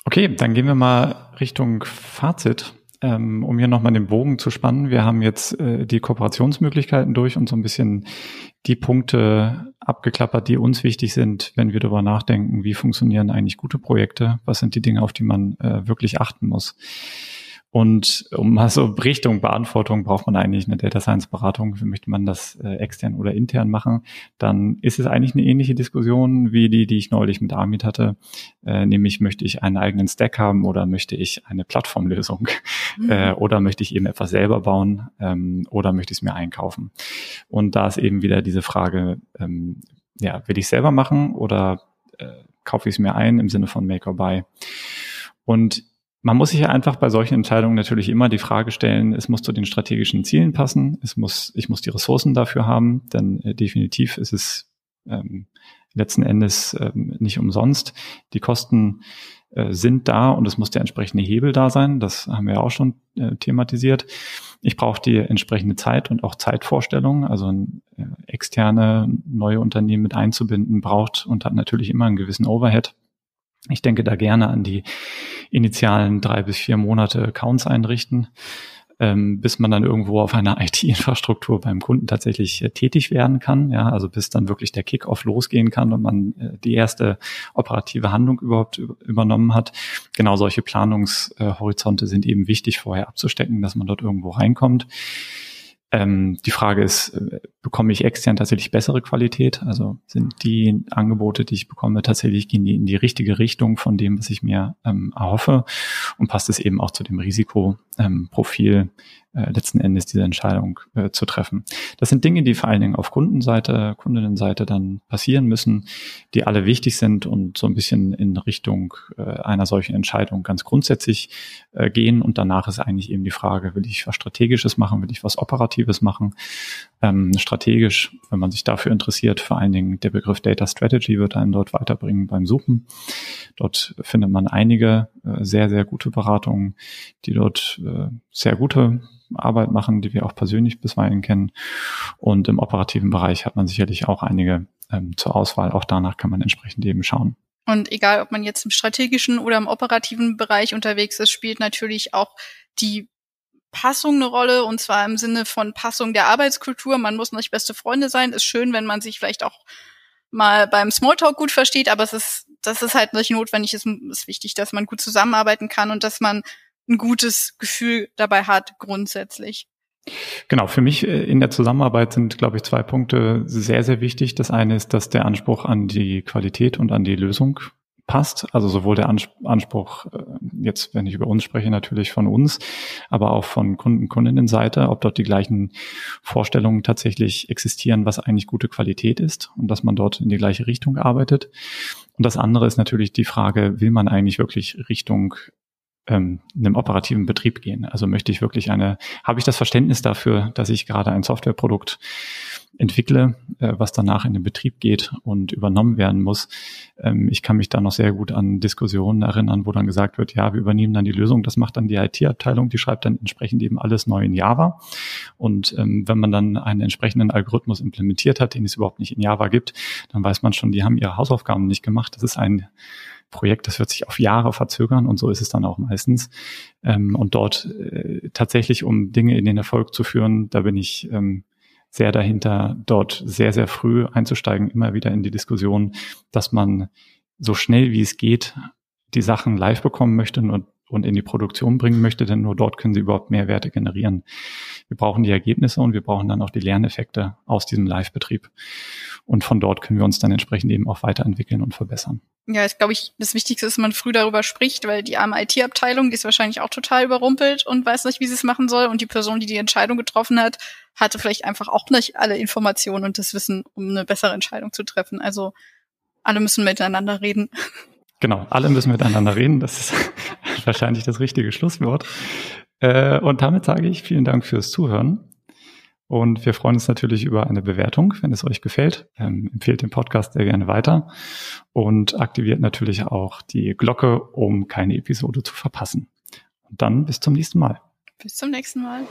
Okay, dann gehen wir mal Richtung Fazit ähm, um hier nochmal den Bogen zu spannen, wir haben jetzt äh, die Kooperationsmöglichkeiten durch und so ein bisschen die Punkte abgeklappert, die uns wichtig sind, wenn wir darüber nachdenken, wie funktionieren eigentlich gute Projekte, was sind die Dinge, auf die man äh, wirklich achten muss. Und um mal so Richtung Beantwortung braucht man eigentlich eine Data Science Beratung. Möchte man das äh, extern oder intern machen, dann ist es eigentlich eine ähnliche Diskussion wie die, die ich neulich mit Amit hatte. Äh, nämlich möchte ich einen eigenen Stack haben oder möchte ich eine Plattformlösung mhm. äh, oder möchte ich eben etwas selber bauen ähm, oder möchte ich es mir einkaufen. Und da ist eben wieder diese Frage, ähm, ja, will ich selber machen oder äh, kaufe ich es mir ein im Sinne von Make or Buy? Und man muss sich einfach bei solchen Entscheidungen natürlich immer die Frage stellen, es muss zu den strategischen Zielen passen, es muss, ich muss die Ressourcen dafür haben, denn äh, definitiv ist es ähm, letzten Endes ähm, nicht umsonst. Die Kosten äh, sind da und es muss der entsprechende Hebel da sein. Das haben wir auch schon äh, thematisiert. Ich brauche die entsprechende Zeit und auch Zeitvorstellung. Also ein, äh, externe neue Unternehmen mit einzubinden braucht und hat natürlich immer einen gewissen Overhead. Ich denke da gerne an die initialen drei bis vier Monate Accounts einrichten, ähm, bis man dann irgendwo auf einer IT-Infrastruktur beim Kunden tatsächlich äh, tätig werden kann. Ja, also bis dann wirklich der Kickoff losgehen kann und man äh, die erste operative Handlung überhaupt übernommen hat. Genau solche Planungshorizonte sind eben wichtig vorher abzustecken, dass man dort irgendwo reinkommt. Ähm, die Frage ist, äh, bekomme ich extern tatsächlich bessere Qualität? Also sind die Angebote, die ich bekomme, tatsächlich gehen die in die richtige Richtung von dem, was ich mir ähm, erhoffe? Und passt es eben auch zu dem Risikoprofil, ähm, äh, letzten Endes diese Entscheidung äh, zu treffen. Das sind Dinge, die vor allen Dingen auf Kundenseite, Kundinnenseite dann passieren müssen, die alle wichtig sind und so ein bisschen in Richtung äh, einer solchen Entscheidung ganz grundsätzlich äh, gehen. Und danach ist eigentlich eben die Frage, will ich was Strategisches machen, will ich was Operatives machen? Ähm, strategisch, wenn man sich dafür interessiert, vor allen Dingen der Begriff Data Strategy wird einen dort weiterbringen beim Suchen. Dort findet man einige äh, sehr, sehr gute Beratungen, die dort äh, sehr gute Arbeit machen, die wir auch persönlich bisweilen kennen. Und im operativen Bereich hat man sicherlich auch einige ähm, zur Auswahl. Auch danach kann man entsprechend eben schauen. Und egal, ob man jetzt im strategischen oder im operativen Bereich unterwegs ist, spielt natürlich auch die Passung eine Rolle und zwar im Sinne von Passung der Arbeitskultur. Man muss nicht beste Freunde sein. Ist schön, wenn man sich vielleicht auch mal beim Smalltalk gut versteht, aber es ist, das ist halt nicht notwendig. Es ist wichtig, dass man gut zusammenarbeiten kann und dass man ein gutes Gefühl dabei hat, grundsätzlich. Genau, für mich äh, in der Zusammenarbeit sind, glaube ich, zwei Punkte sehr, sehr wichtig. Das eine ist, dass der Anspruch an die Qualität und an die Lösung passt. Also sowohl der Anspruch, äh, jetzt wenn ich über uns spreche, natürlich von uns, aber auch von Kunden, Kundinnenseite, ob dort die gleichen Vorstellungen tatsächlich existieren, was eigentlich gute Qualität ist und dass man dort in die gleiche Richtung arbeitet. Und das andere ist natürlich die Frage, will man eigentlich wirklich Richtung ähm, einem operativen Betrieb gehen? Also möchte ich wirklich eine, habe ich das Verständnis dafür, dass ich gerade ein Softwareprodukt entwickle, äh, was danach in den Betrieb geht und übernommen werden muss. Ähm, ich kann mich da noch sehr gut an Diskussionen erinnern, wo dann gesagt wird, ja, wir übernehmen dann die Lösung, das macht dann die IT-Abteilung, die schreibt dann entsprechend eben alles neu in Java. Und ähm, wenn man dann einen entsprechenden Algorithmus implementiert hat, den es überhaupt nicht in Java gibt, dann weiß man schon, die haben ihre Hausaufgaben nicht gemacht. Das ist ein Projekt, das wird sich auf Jahre verzögern und so ist es dann auch meistens. Ähm, und dort äh, tatsächlich, um Dinge in den Erfolg zu führen, da bin ich ähm, sehr dahinter, dort sehr, sehr früh einzusteigen, immer wieder in die Diskussion, dass man so schnell wie es geht die Sachen live bekommen möchte und, und in die Produktion bringen möchte, denn nur dort können sie überhaupt Mehrwerte generieren. Wir brauchen die Ergebnisse und wir brauchen dann auch die Lerneffekte aus diesem Live-Betrieb. Und von dort können wir uns dann entsprechend eben auch weiterentwickeln und verbessern. Ja, ist glaube ich, das Wichtigste ist, dass man früh darüber spricht, weil die arme IT-Abteilung, die ist wahrscheinlich auch total überrumpelt und weiß nicht, wie sie es machen soll. Und die Person, die die Entscheidung getroffen hat, hatte vielleicht einfach auch nicht alle Informationen und das Wissen, um eine bessere Entscheidung zu treffen. Also alle müssen miteinander reden. Genau, alle müssen miteinander reden. Das ist wahrscheinlich das richtige Schlusswort. Äh, und damit sage ich vielen Dank fürs Zuhören. Und wir freuen uns natürlich über eine Bewertung, wenn es euch gefällt. Ähm, empfehlt den Podcast sehr gerne weiter und aktiviert natürlich auch die Glocke, um keine Episode zu verpassen. Und dann bis zum nächsten Mal. Bis zum nächsten Mal.